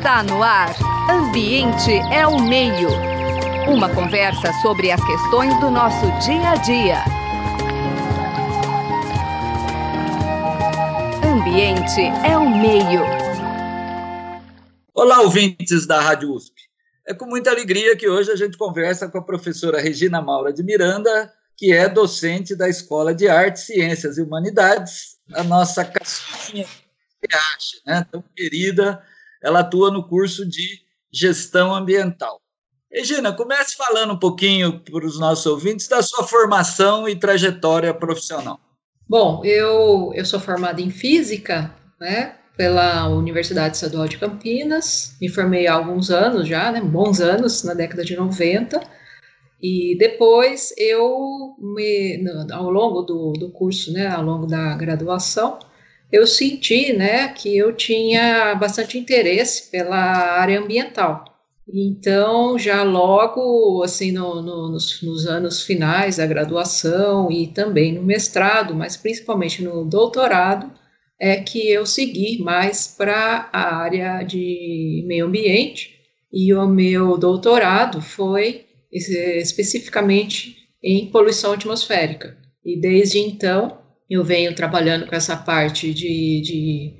Está no ar. Ambiente é o meio. Uma conversa sobre as questões do nosso dia a dia. Ambiente é o meio. Olá, ouvintes da Rádio USP. É com muita alegria que hoje a gente conversa com a professora Regina Maura de Miranda, que é docente da Escola de Artes, Ciências e Humanidades, a nossa caçulinha né, tão querida, ela atua no curso de Gestão Ambiental. Regina, comece falando um pouquinho para os nossos ouvintes da sua formação e trajetória profissional. Bom, eu, eu sou formada em Física, né, pela Universidade Estadual de Campinas, me formei há alguns anos já, né, bons anos, na década de 90, e depois eu, me, ao longo do, do curso, né, ao longo da graduação, eu senti, né, que eu tinha bastante interesse pela área ambiental. Então, já logo, assim, no, no, nos, nos, anos finais da graduação e também no mestrado, mas principalmente no doutorado, é que eu segui mais para a área de meio ambiente e o meu doutorado foi especificamente em poluição atmosférica. E desde então eu venho trabalhando com essa parte de, de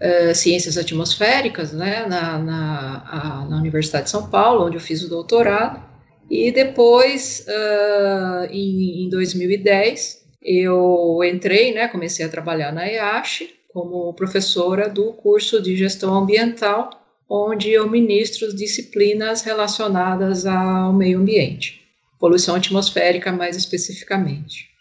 uh, ciências atmosféricas, né, na, na, a, na, Universidade de São Paulo, onde eu fiz o doutorado, e depois, uh, em, em 2010, eu entrei, né, comecei a trabalhar na EASH como professora do curso de gestão ambiental, onde eu ministro disciplinas relacionadas ao meio ambiente, poluição atmosférica mais especificamente.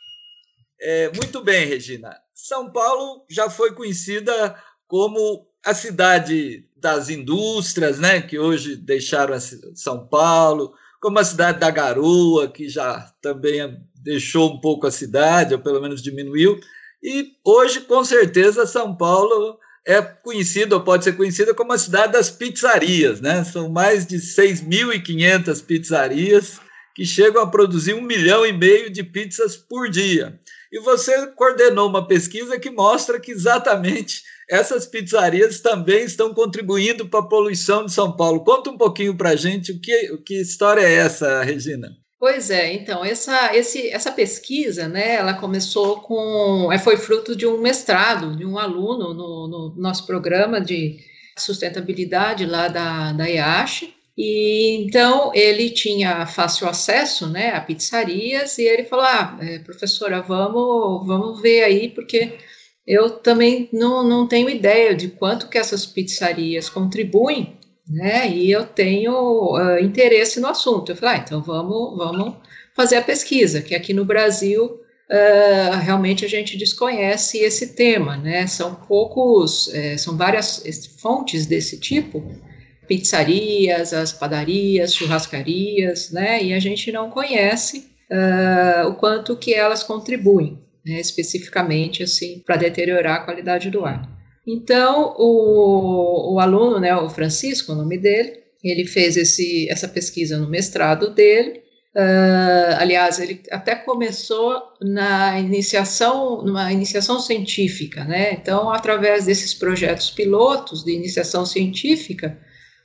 É, muito bem, Regina. São Paulo já foi conhecida como a cidade das indústrias, né, que hoje deixaram São Paulo, como a cidade da garoa, que já também deixou um pouco a cidade, ou pelo menos diminuiu. E hoje, com certeza, São Paulo é conhecida, ou pode ser conhecida como a cidade das pizzarias, né? São mais de 6.500 pizzarias que chegam a produzir um milhão e meio de pizzas por dia. E você coordenou uma pesquisa que mostra que exatamente essas pizzarias também estão contribuindo para a poluição de São Paulo. Conta um pouquinho para a gente o que, que história é essa, Regina? Pois é, então, essa, esse, essa pesquisa, né, ela começou com, é, foi fruto de um mestrado, de um aluno no, no nosso programa de sustentabilidade lá da, da IASH, e então ele tinha fácil acesso, né, a pizzarias e ele falou: "Ah, é, professora, vamos, vamos ver aí porque eu também não, não tenho ideia de quanto que essas pizzarias contribuem, né? E eu tenho uh, interesse no assunto". Eu falei: ah, então vamos, vamos fazer a pesquisa, que aqui no Brasil uh, realmente a gente desconhece esse tema, né? São poucos, é, são várias fontes desse tipo pizzarias, as padarias, churrascarias, né? E a gente não conhece uh, o quanto que elas contribuem, né, especificamente assim para deteriorar a qualidade do ar. Então o, o aluno, né, o Francisco, o nome dele, ele fez esse, essa pesquisa no mestrado dele. Uh, aliás, ele até começou na iniciação, numa iniciação científica, né? Então, através desses projetos pilotos de iniciação científica,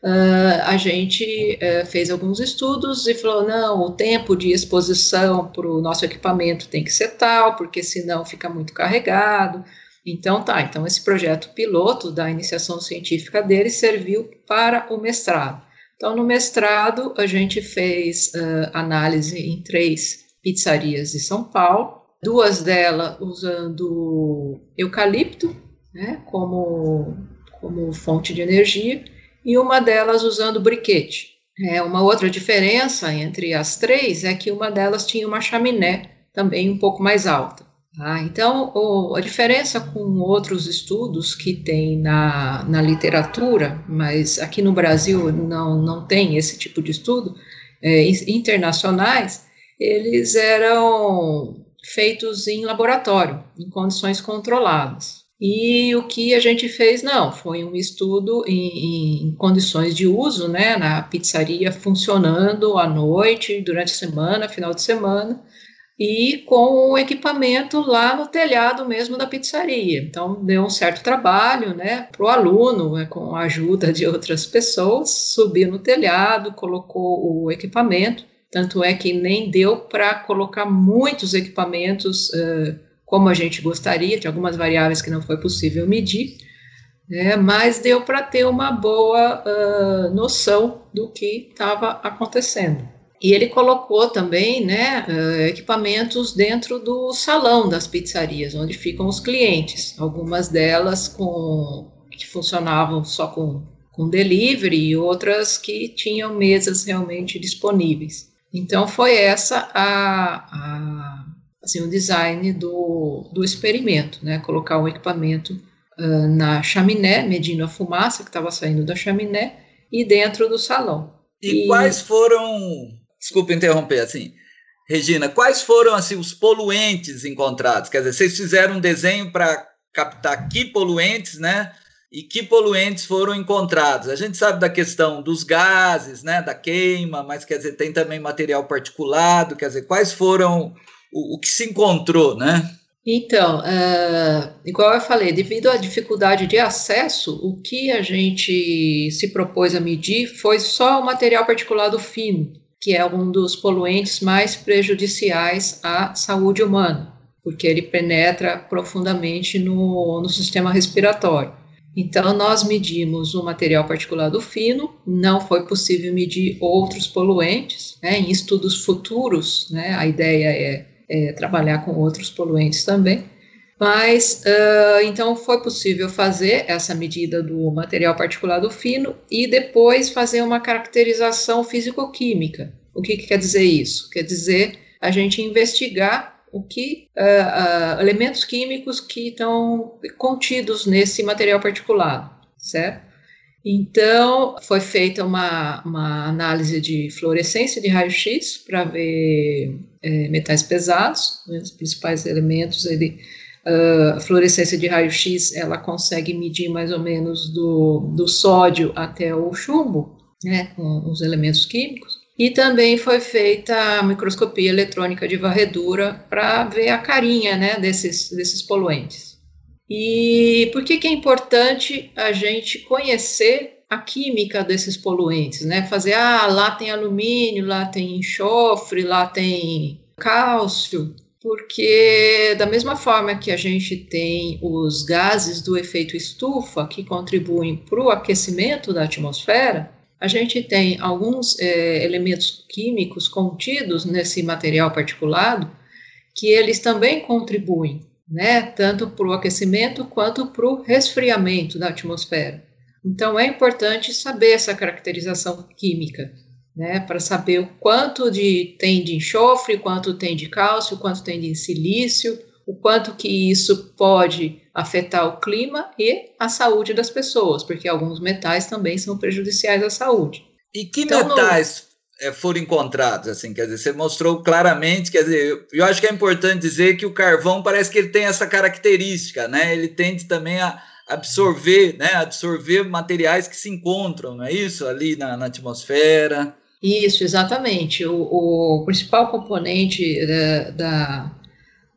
Uh, a gente uh, fez alguns estudos e falou: não, o tempo de exposição para o nosso equipamento tem que ser tal, porque senão fica muito carregado. Então, tá, então esse projeto piloto da iniciação científica dele serviu para o mestrado. Então, no mestrado, a gente fez uh, análise em três pizzarias de São Paulo, duas delas usando eucalipto né, como, como fonte de energia e uma delas usando briquete. É, uma outra diferença entre as três é que uma delas tinha uma chaminé também um pouco mais alta. Tá? Então, o, a diferença com outros estudos que tem na, na literatura, mas aqui no Brasil não, não tem esse tipo de estudo, é, internacionais, eles eram feitos em laboratório, em condições controladas. E o que a gente fez, não, foi um estudo em, em, condições de uso, né, na pizzaria funcionando à noite, durante a semana, final de semana, e com o equipamento lá no telhado mesmo da pizzaria. Então, deu um certo trabalho né, para o aluno, né, com a ajuda de outras pessoas, subir no telhado, colocou o equipamento. Tanto é que nem deu para colocar muitos equipamentos uh, como a gente gostaria, de algumas variáveis que não foi possível medir, né, mas deu para ter uma boa uh, noção do que estava acontecendo. E ele colocou também né, uh, equipamentos dentro do salão das pizzarias, onde ficam os clientes. Algumas delas com, que funcionavam só com, com delivery e outras que tinham mesas realmente disponíveis. Então foi essa a, a assim, o design do, do experimento, né? Colocar um equipamento uh, na chaminé, medindo a fumaça que estava saindo da chaminé, e dentro do salão. E, e quais foram desculpa interromper, assim, Regina, quais foram assim os poluentes encontrados? Quer dizer, vocês fizeram um desenho para captar que poluentes, né? E que poluentes foram encontrados? A gente sabe da questão dos gases, né? Da queima, mas quer dizer, tem também material particulado, quer dizer, quais foram o, o que se encontrou, né? Então, uh, igual eu falei, devido à dificuldade de acesso, o que a gente se propôs a medir foi só o material particulado fino que é um dos poluentes mais prejudiciais à saúde humana, porque ele penetra profundamente no, no sistema respiratório. Então, nós medimos o material particulado fino, não foi possível medir outros poluentes. Né? Em estudos futuros, né, a ideia é, é, trabalhar com outros poluentes também. Mas, uh, então, foi possível fazer essa medida do material particulado fino e depois fazer uma caracterização físico-química. O que, que, quer dizer isso? Quer dizer a gente investigar o que uh, uh, elementos químicos que estão contidos nesse material particulado, certo? Então, foi feita uma, uma análise de fluorescência de raio-x para ver é, metais pesados, né, os principais elementos. Ele, uh, a fluorescência de raio-x ela consegue medir mais ou menos do, do sódio até o chumbo, né, com os elementos químicos. E também foi feita a microscopia eletrônica de varredura para ver a carinha né, desses, desses poluentes. E por que, que é importante a gente conhecer a química desses poluentes, né? Fazer, ah, lá tem alumínio, lá tem enxofre, lá tem cálcio, porque da mesma forma que a gente tem os gases do efeito estufa que contribuem para o aquecimento da atmosfera, a gente tem alguns é, elementos químicos contidos nesse material particulado que eles também contribuem, né, tanto para o aquecimento quanto para o resfriamento da atmosfera. Então é importante saber essa caracterização química, né, para saber o quanto de, tem de enxofre, quanto tem de cálcio, quanto tem de silício, o quanto que isso pode afetar o clima e a saúde das pessoas, porque alguns metais também são prejudiciais à saúde. E que então, metais foram encontrados? Assim, quer dizer, você mostrou claramente, quer dizer, eu acho que é importante dizer que o carvão parece que ele tem essa característica, né? Ele tende também a absorver, né? Absorver materiais que se encontram, não é isso? Ali na, na atmosfera. Isso, exatamente. O, o principal componente eh, da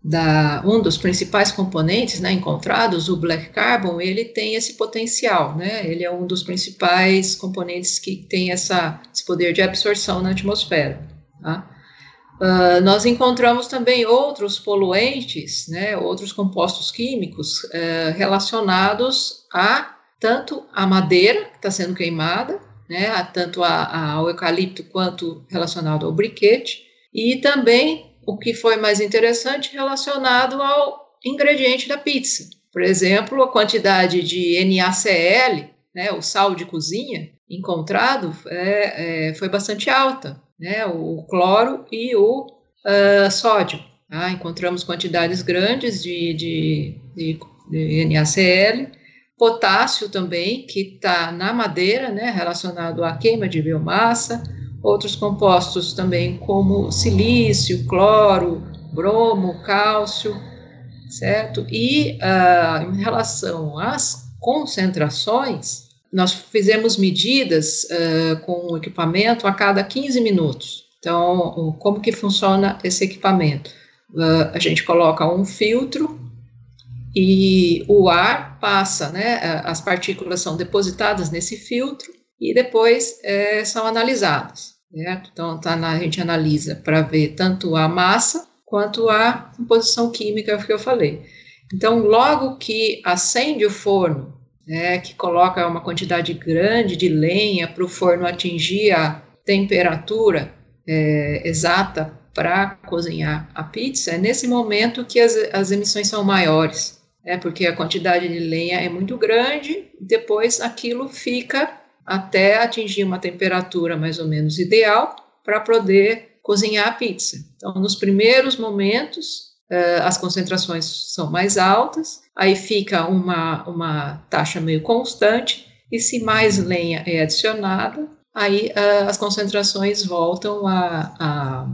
da, um dos principais componentes né, encontrados, o black carbon, ele tem esse potencial, né? Ele é um dos principais componentes que tem essa, esse poder de absorção na atmosfera. Tá? Uh, nós encontramos também outros poluentes, né, outros compostos químicos uh, relacionados a tanto a madeira que está sendo queimada, né, a, tanto a, a, ao eucalipto quanto relacionado ao briquete, e também o que foi mais interessante relacionado ao ingrediente da pizza. Por exemplo, a quantidade de NaCl, né, o sal de cozinha, encontrado é, é, foi bastante alta, né, o cloro e o uh, sódio. Tá? Encontramos quantidades grandes de, de, de, de NaCl, potássio também, que está na madeira, né, relacionado à queima de biomassa, outros compostos também, como silício, cloro, bromo, cálcio, certo? E uh, em relação às concentrações, nós fizemos medidas uh, com o equipamento a cada 15 minutos. Então, como que funciona esse equipamento? uh, a gente coloca um filtro e o ar passa, né? As partículas são depositadas nesse filtro e depois é, são analisadas. Certo? Então, tá na, a gente analisa para ver tanto a massa quanto a composição química que eu falei. Então, logo que acende o forno, né, que coloca uma quantidade grande de lenha para o forno atingir a temperatura é, exata para cozinhar a pizza, é nesse momento que as, as emissões são maiores, é porque a quantidade de lenha é muito grande, depois aquilo fica até atingir uma temperatura mais ou menos ideal para poder cozinhar a pizza. Então, nos primeiros momentos, uh, as concentrações são mais altas, aí fica uma, uma taxa meio constante, e se mais lenha é adicionada, aí uh, as concentrações voltam a, a,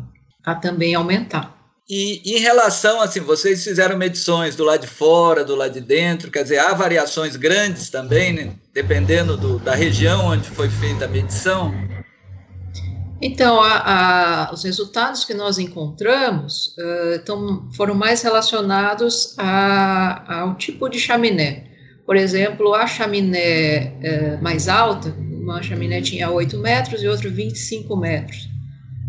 a também aumentar. E em relação, assim, vocês fizeram medições do lado de fora, do lado de dentro, quer dizer, há variações grandes também, né? dependendo do, da região onde foi feita a medição? Então, a, a, os resultados que nós encontramos uh, então, foram mais relacionados a, ao tipo de chaminé. Por exemplo, a chaminé uh, mais alta, uma chaminé tinha 8 metros e outra 25 metros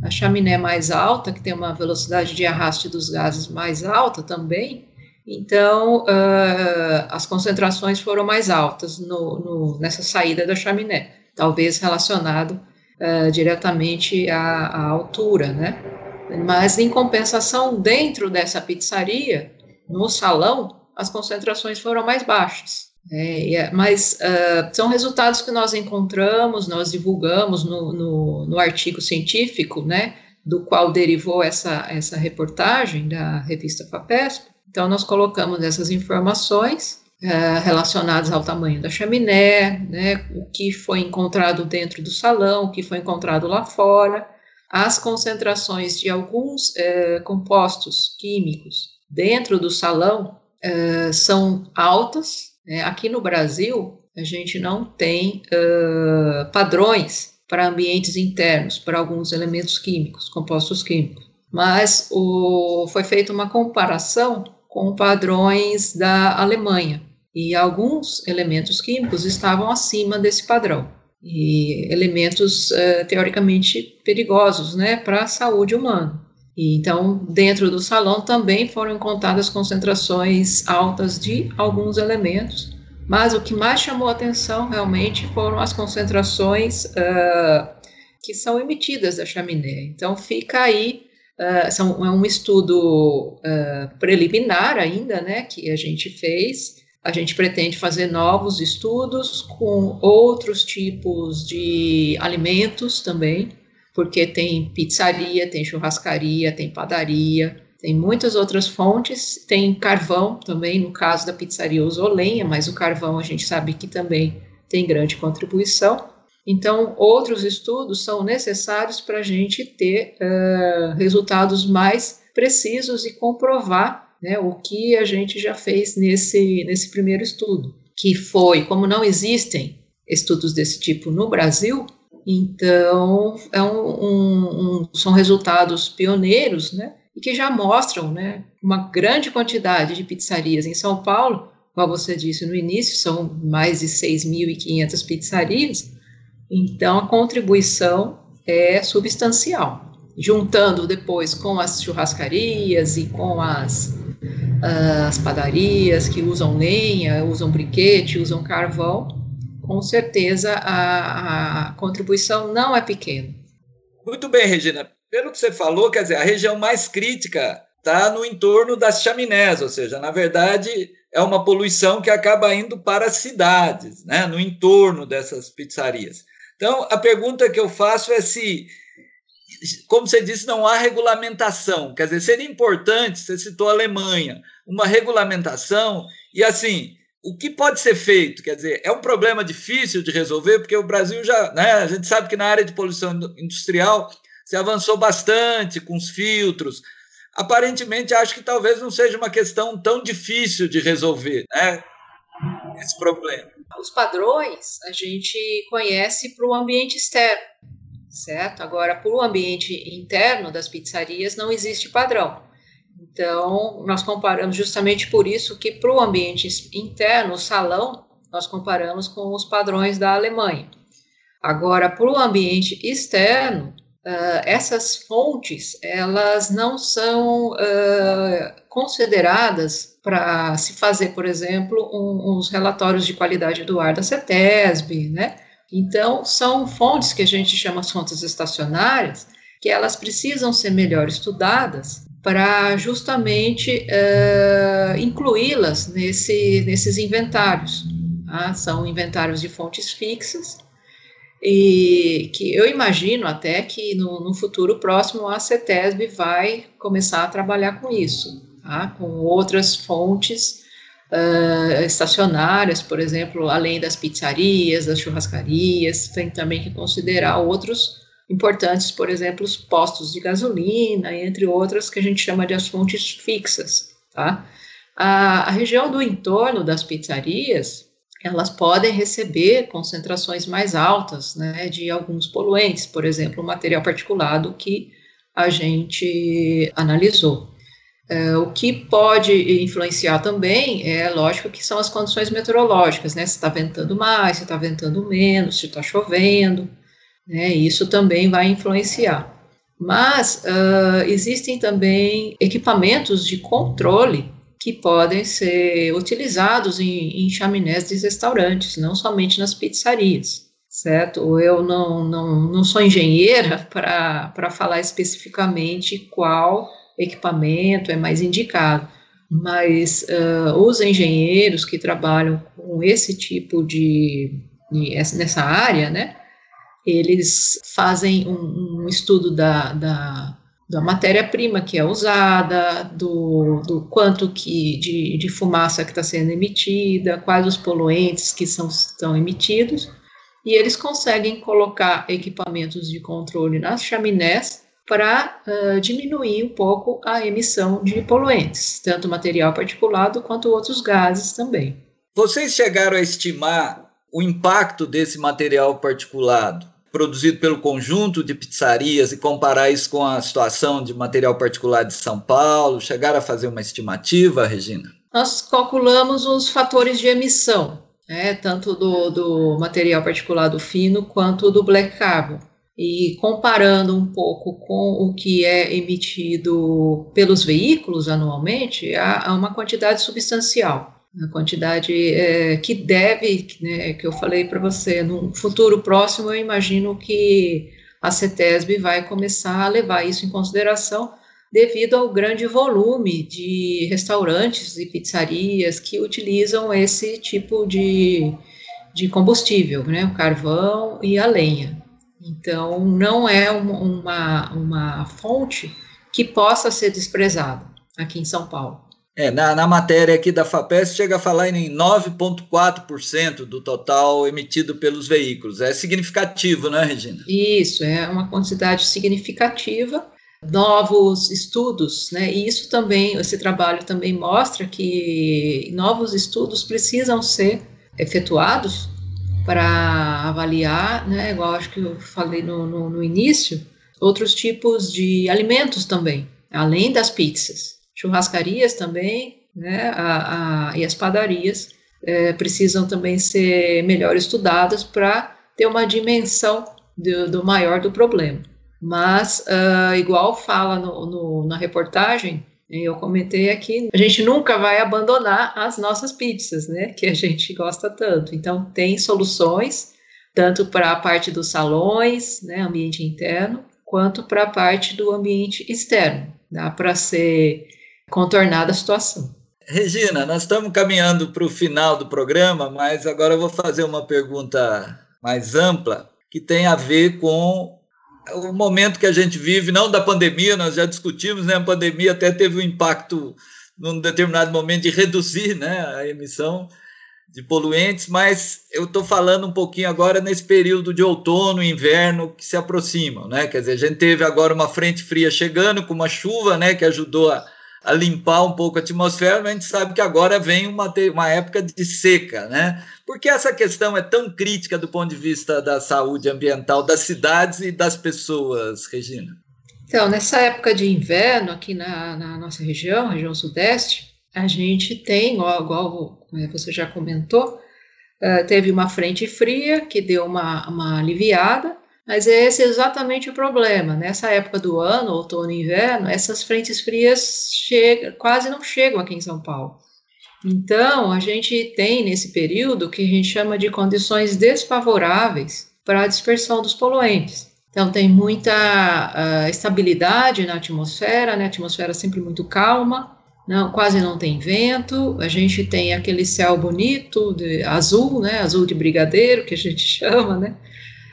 a chaminé mais alta, que tem uma velocidade de arraste dos gases mais alta também, então uh, as concentrações foram mais altas no, no, nessa saída da chaminé, talvez relacionado uh, diretamente à, à, altura, né? Mas em compensação, dentro dessa pizzaria, no salão, as concentrações foram mais baixas. É, é, mas uh, são resultados que nós encontramos, nós divulgamos no, no, no, artigo científico, né, do qual derivou essa, essa reportagem da revista FAPESP. Então, nós colocamos essas informações uh, relacionadas ao tamanho da chaminé, né, o que foi encontrado dentro do salão, o que foi encontrado lá fora, as concentrações de alguns uh, compostos químicos dentro do salão são altas, é, aqui no Brasil, a gente não tem uh, padrões para ambientes internos, para alguns elementos químicos, compostos químicos. Mas o, foi feita uma comparação com padrões da Alemanha, e alguns elementos químicos estavam acima desse padrão, e elementos uh, teoricamente perigosos né, para a saúde humana. E, então, dentro do salão também foram encontradas concentrações altas de alguns elementos, mas o que mais chamou atenção realmente foram as concentrações uh, que são emitidas da chaminé. Então, fica aí, uh, são, é um estudo uh, preliminar ainda, né, que a gente fez. A gente pretende fazer novos estudos com outros tipos de alimentos também, porque tem pizzaria, tem churrascaria, tem padaria, tem muitas outras fontes, tem carvão também, no caso da pizzaria usou lenha, mas o carvão a gente sabe que também tem grande contribuição. Então, outros estudos são necessários para a gente ter uh, resultados mais precisos e comprovar né, o que a gente já fez nesse, nesse primeiro estudo, que foi, como não existem estudos desse tipo no Brasil, então, é um, um, um, são resultados pioneiros, né? E que já mostram, né? Uma grande quantidade de pizzarias em São Paulo, como você disse no início, são mais de 6.500 pizzarias. Então, a contribuição é substancial. Juntando depois com as churrascarias e com as, as padarias que usam lenha, usam briquete, usam carvão, com certeza a, a contribuição não é pequena. Muito bem, Regina. Pelo que você falou, quer dizer, a região mais crítica está no entorno das chaminés, ou seja, na verdade é uma poluição que acaba indo para as cidades, né, no entorno dessas pizzarias. Então, a pergunta que eu faço é se, como você disse, não há regulamentação. Quer dizer, seria importante, você citou a Alemanha, uma regulamentação e, assim, o que pode ser feito? Quer dizer, é um problema difícil de resolver, porque o Brasil já, né, a gente sabe que na área de poluição industrial se avançou bastante com os filtros. Aparentemente, acho que talvez não seja uma questão tão difícil de resolver, né, esse problema. Os padrões a gente conhece para o ambiente externo, certo? Agora, para o ambiente interno das pizzarias não existe padrão. Então, nós comparamos justamente por isso que para o ambiente interno, o salão, nós comparamos com os padrões da Alemanha. Agora, para o ambiente externo, uh, essas fontes, elas não são uh, consideradas para se fazer, por exemplo, um, uns relatórios de qualidade do ar da CETESB, né? Então, são fontes que a gente chama de fontes estacionárias, que elas precisam ser melhor estudadas para justamente uh, incluí-las nesse, nesses inventários. Tá? São inventários de fontes fixas, e que eu imagino até que no, no futuro próximo a CETESB vai começar a trabalhar com isso, tá? com outras fontes uh, estacionárias, por exemplo, além das pizzarias, das churrascarias, tem também que considerar outros importantes, por exemplo, os postos de gasolina, entre outras que a gente chama de as fontes fixas, tá? A, a região do entorno das pizzarias, elas podem receber concentrações mais altas, né, de alguns poluentes, por exemplo, o material particulado que a gente analisou. É, o que pode influenciar também é lógico que são as condições meteorológicas, né? Se está ventando mais, se está ventando menos, se está chovendo, né? Isso também vai influenciar. Mas uh, existem também equipamentos de controle que podem ser utilizados em, em chaminés de restaurantes, não somente nas pizzarias, certo? Eu não, não, não sou engenheira para falar especificamente qual equipamento é mais indicado, mas uh, os engenheiros que trabalham com esse tipo de, de nessa área, né, eles fazem um, um estudo da, da, da matéria-prima que é usada, do, do quanto que de, de fumaça que está sendo emitida, quais os poluentes que são, estão emitidos, e eles conseguem colocar equipamentos de controle nas chaminés para uh, diminuir um pouco a emissão de poluentes, tanto material particulado quanto outros gases também. Vocês chegaram a estimar o impacto desse material particulado produzido pelo conjunto de pizzarias e comparar isso com a situação de material particular de São Paulo? Chegaram a fazer uma estimativa, Regina? Nós calculamos os fatores de emissão, né, tanto do, do material particulado fino quanto do black carbon. E comparando um pouco com o que é emitido pelos veículos anualmente, há uma quantidade substancial a quantidade é, que deve, né, que eu falei para você, no futuro próximo eu imagino que a CETESB vai começar a levar isso em consideração devido ao grande volume de restaurantes e pizzarias que utilizam esse tipo de, de combustível, né, o carvão e a lenha. Então, não é uma, uma, uma fonte que possa ser desprezada aqui em São Paulo. É, na, na matéria aqui da FAPES chega a falar em 9,4% do total emitido pelos veículos. É significativo, né, Regina? Isso, é uma quantidade significativa. Novos estudos, né? E isso também, esse trabalho também mostra que novos estudos precisam ser efetuados para avaliar, né? Igual acho que eu falei no, no, no início, outros tipos de alimentos também, além das pizzas churrascarias também, né, a, a, e as padarias é, precisam também ser melhor estudadas para ter uma dimensão do, do, maior do problema. Mas, uh, igual fala no, no, na reportagem, eu comentei aqui, a gente nunca vai abandonar as nossas pizzas, né, que a gente gosta tanto. Então, tem soluções, tanto para a parte dos salões, né, ambiente interno, quanto para a parte do ambiente externo. Dá para ser contornada a situação. Regina, nós estamos caminhando para o final do programa, mas agora eu vou fazer uma pergunta mais ampla que tem a ver com o momento que a gente vive, não da pandemia, nós já discutimos, né? A pandemia até teve um impacto num determinado momento de reduzir né, a emissão de poluentes, mas eu estou falando um pouquinho agora nesse período de outono e inverno que se aproximam, né? Quer dizer, a gente teve agora uma frente fria chegando com uma chuva, né, que ajudou a a limpar um pouco a atmosfera, mas a gente sabe que agora vem uma, uma época de seca, né? Por que essa questão é tão crítica do ponto de vista da saúde ambiental das cidades e das pessoas, Regina? Então, nessa época de inverno, aqui na, na nossa região, região sudeste, a gente tem, igual, igual você já comentou, uh, teve uma frente fria que deu uma, uma aliviada, mas esse é exatamente o problema. Nessa época do ano, outono e inverno, essas frentes frias chega, quase não chegam aqui em São Paulo. Então, a gente tem nesse período o que a gente chama de condições desfavoráveis para a dispersão dos poluentes. Então, tem muita uh, estabilidade na atmosfera, né? a atmosfera sempre muito calma, não, quase não tem vento, a gente tem aquele céu bonito, de, azul, né? azul de brigadeiro, que a gente chama, né?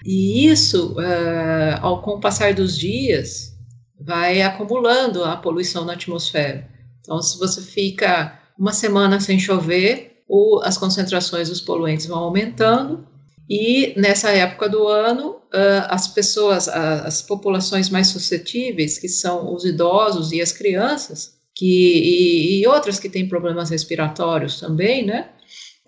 E isso, uh, ao, com o passar dos dias, vai acumulando a poluição na atmosfera. Então, se você fica uma semana sem chover, ou as concentrações dos poluentes vão aumentando, e nessa época do ano, uh, as pessoas, as populações mais suscetíveis, que são os idosos e as crianças, que, e, e outras que têm problemas respiratórios também, né?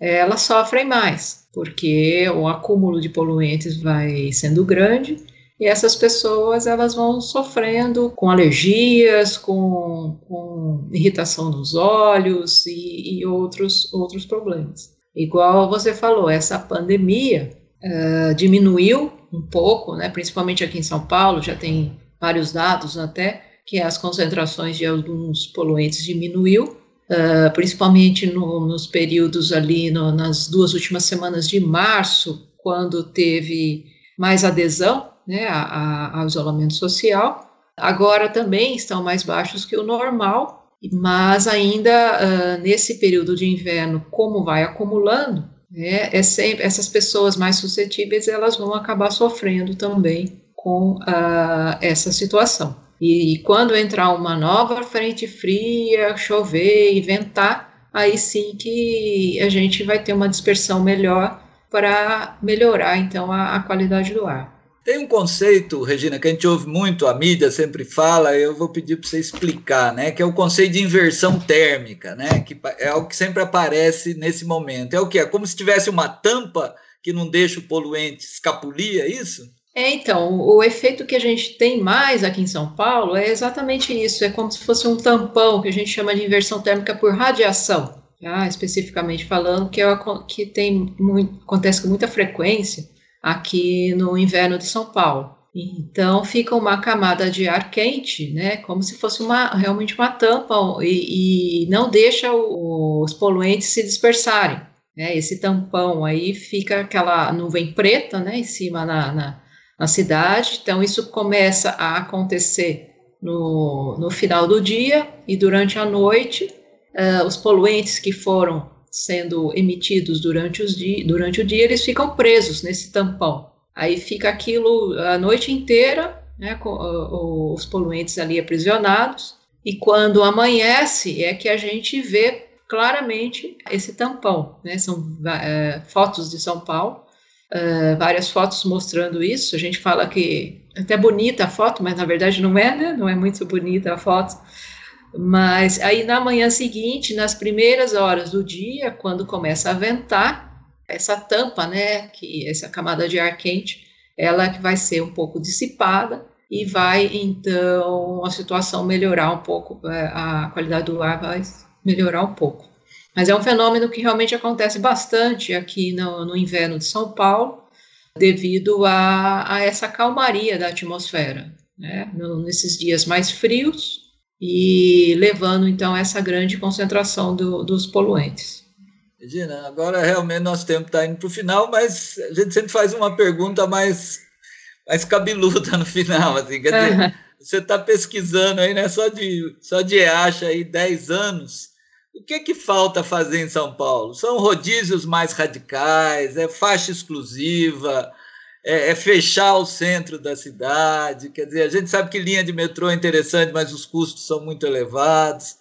Elas sofrem mais, porque o acúmulo de poluentes vai sendo grande e essas pessoas elas vão sofrendo com alergias, com, com irritação nos olhos e, e, outros, outros problemas. Igual você falou, essa pandemia uh, diminuiu um pouco, né, principalmente aqui em São Paulo, já tem vários dados até, que as concentrações de alguns poluentes diminuiu, uh, principalmente no, nos períodos ali, no, nas duas últimas semanas de março, quando teve mais adesão né, a, a, ao isolamento social. Agora também estão mais baixos que o normal, mas ainda uh, nesse período de inverno, como vai acumulando, né, é sempre, essas pessoas mais suscetíveis elas vão acabar sofrendo também com uh, essa situação. E, e, quando entrar uma nova frente fria, chover e ventar, aí sim que a gente vai ter uma dispersão melhor para melhorar então a, a qualidade do ar. Tem um conceito, Regina, que a gente ouve muito, a mídia sempre fala, eu vou pedir para você explicar, né? Que é o conceito de inversão térmica, né? Que é o que sempre aparece nesse momento. É o que? É como se tivesse uma tampa que não deixa o poluente escapulir, é isso? É, então, o efeito que a gente tem mais aqui em São Paulo é exatamente isso, é como se fosse um tampão que a gente chama de inversão térmica por radiação, tá? especificamente falando, que, é, que tem muito, acontece com muita frequência aqui no inverno de São Paulo. Então fica uma camada de ar quente, né, como se fosse uma realmente uma tampa e, e não deixa o, os poluentes se dispersarem. Né, esse tampão aí fica aquela nuvem preta, né, em cima na, na, na cidade. Então isso começa a acontecer no, no final do dia e durante a noite uh, os poluentes que foram sendo emitidos durante, os di durante o dia, eles ficam presos nesse tampão. Aí fica aquilo a noite inteira, né, com uh, os poluentes ali aprisionados, e quando amanhece é que a gente vê claramente esse tampão. Né, são uh, fotos de São Paulo, uh, várias fotos mostrando isso. A gente fala que é até bonita a foto, mas na verdade não é, né? Não é muito bonita a foto. Mas aí na manhã seguinte, nas primeiras horas do dia, quando começa a ventar, essa tampa, né, que essa camada de ar quente, ela que vai ser um pouco dissipada e vai então a situação melhorar um pouco, é, a qualidade do ar vai melhorar um pouco. Mas é um fenômeno que realmente acontece bastante aqui no, no inverno de São Paulo, devido a, a essa calmaria da atmosfera. Né? Nesses dias mais frios, e levando então essa grande concentração do, dos poluentes. Regina, agora realmente nosso tempo está indo para o final, mas a gente sempre faz uma pergunta mais, mais cabeluda no final, assim, quer dizer, você está pesquisando aí, né, só de, só de acha aí 10 anos, o que que falta fazer em São Paulo? São rodízios mais radicais, é faixa exclusiva, é, é, fechar o centro da cidade. Quer dizer, a gente sabe que linha de metrô é interessante, mas os custos são muito elevados.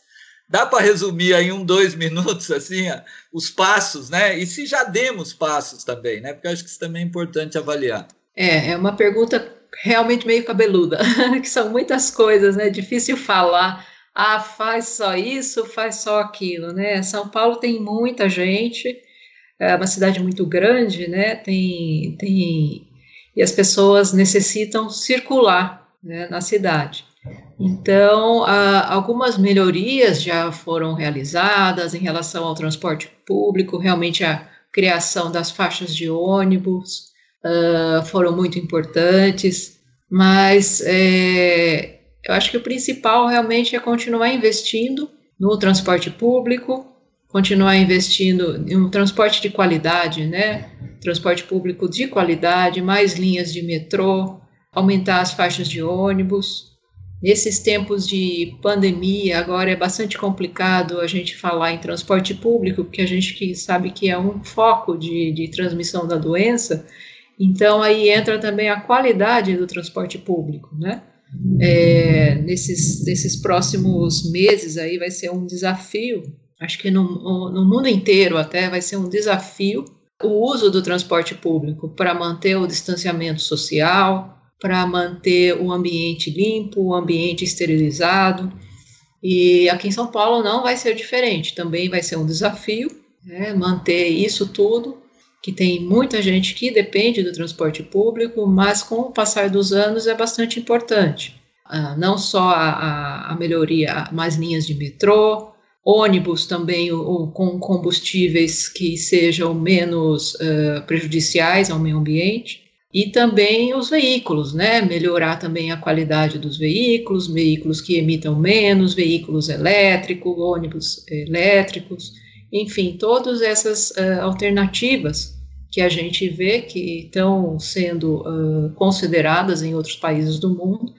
Dá para resumir aí um, dois minutos, assim, os passos, né? E se já demos passos também, né? Porque eu acho que isso também é importante avaliar. É, é uma pergunta realmente meio cabeluda, que são muitas coisas, né? Difícil falar. Ah, faz só isso, faz só aquilo, né? São Paulo tem muita gente, é uma cidade muito grande, né? Tem, tem e as pessoas necessitam circular né, na cidade. Então, algumas melhorias já foram realizadas em relação ao transporte público, realmente a criação das faixas de ônibus uh, foram muito importantes, mas é, eu acho que o principal realmente é continuar investindo no transporte público, continuar investindo em um transporte de qualidade, né? Transporte público de qualidade, mais linhas de metrô, aumentar as faixas de ônibus, Nesses tempos de pandemia, agora é bastante complicado a gente falar em transporte público, porque a gente sabe que é um foco de, de transmissão da doença, então aí entra também a qualidade do transporte público, né? É, nesses, nesses próximos meses aí vai ser um desafio, acho que no, no mundo inteiro até vai ser um desafio o uso do transporte público para manter o distanciamento social, para manter o ambiente limpo, o ambiente esterilizado. E aqui em São Paulo não vai ser diferente, também vai ser um desafio né, manter isso tudo, que tem muita gente que depende do transporte público, mas com o passar dos anos é bastante importante. Ah, não só a, a, melhoria, mais linhas de metrô, ônibus também o, com combustíveis que sejam menos uh, prejudiciais ao meio ambiente, e também os veículos, né? Melhorar também a qualidade dos veículos, veículos que emitam menos, veículos elétricos, ônibus elétricos, enfim, todas essas uh, alternativas que a gente vê que estão sendo uh, consideradas em outros países do mundo,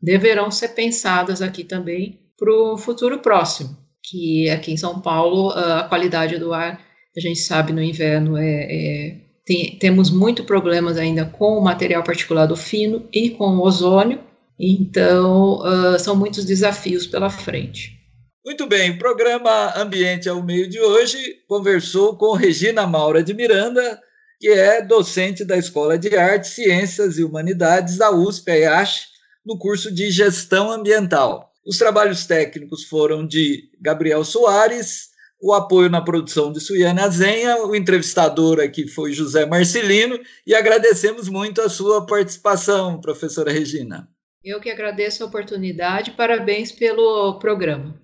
deverão ser pensadas aqui também para o futuro próximo, que aqui em São Paulo uh, a qualidade do ar, a gente sabe no inverno é, é tem, temos muito problemas ainda com o material particulado fino e com o ozônio, então uh, são muitos desafios pela frente. Muito bem, o programa Ambiente ao Meio de hoje conversou com Regina Maura de Miranda, que é docente da Escola de Artes, Ciências e Humanidades da USP, AIASH, no curso de Gestão Ambiental. Os trabalhos técnicos foram de Gabriel Soares, o apoio na produção de Suiane Azenha, o entrevistador aqui foi José Marcelino, e agradecemos muito a sua participação, professora Regina. Eu que agradeço a oportunidade, parabéns pelo programa.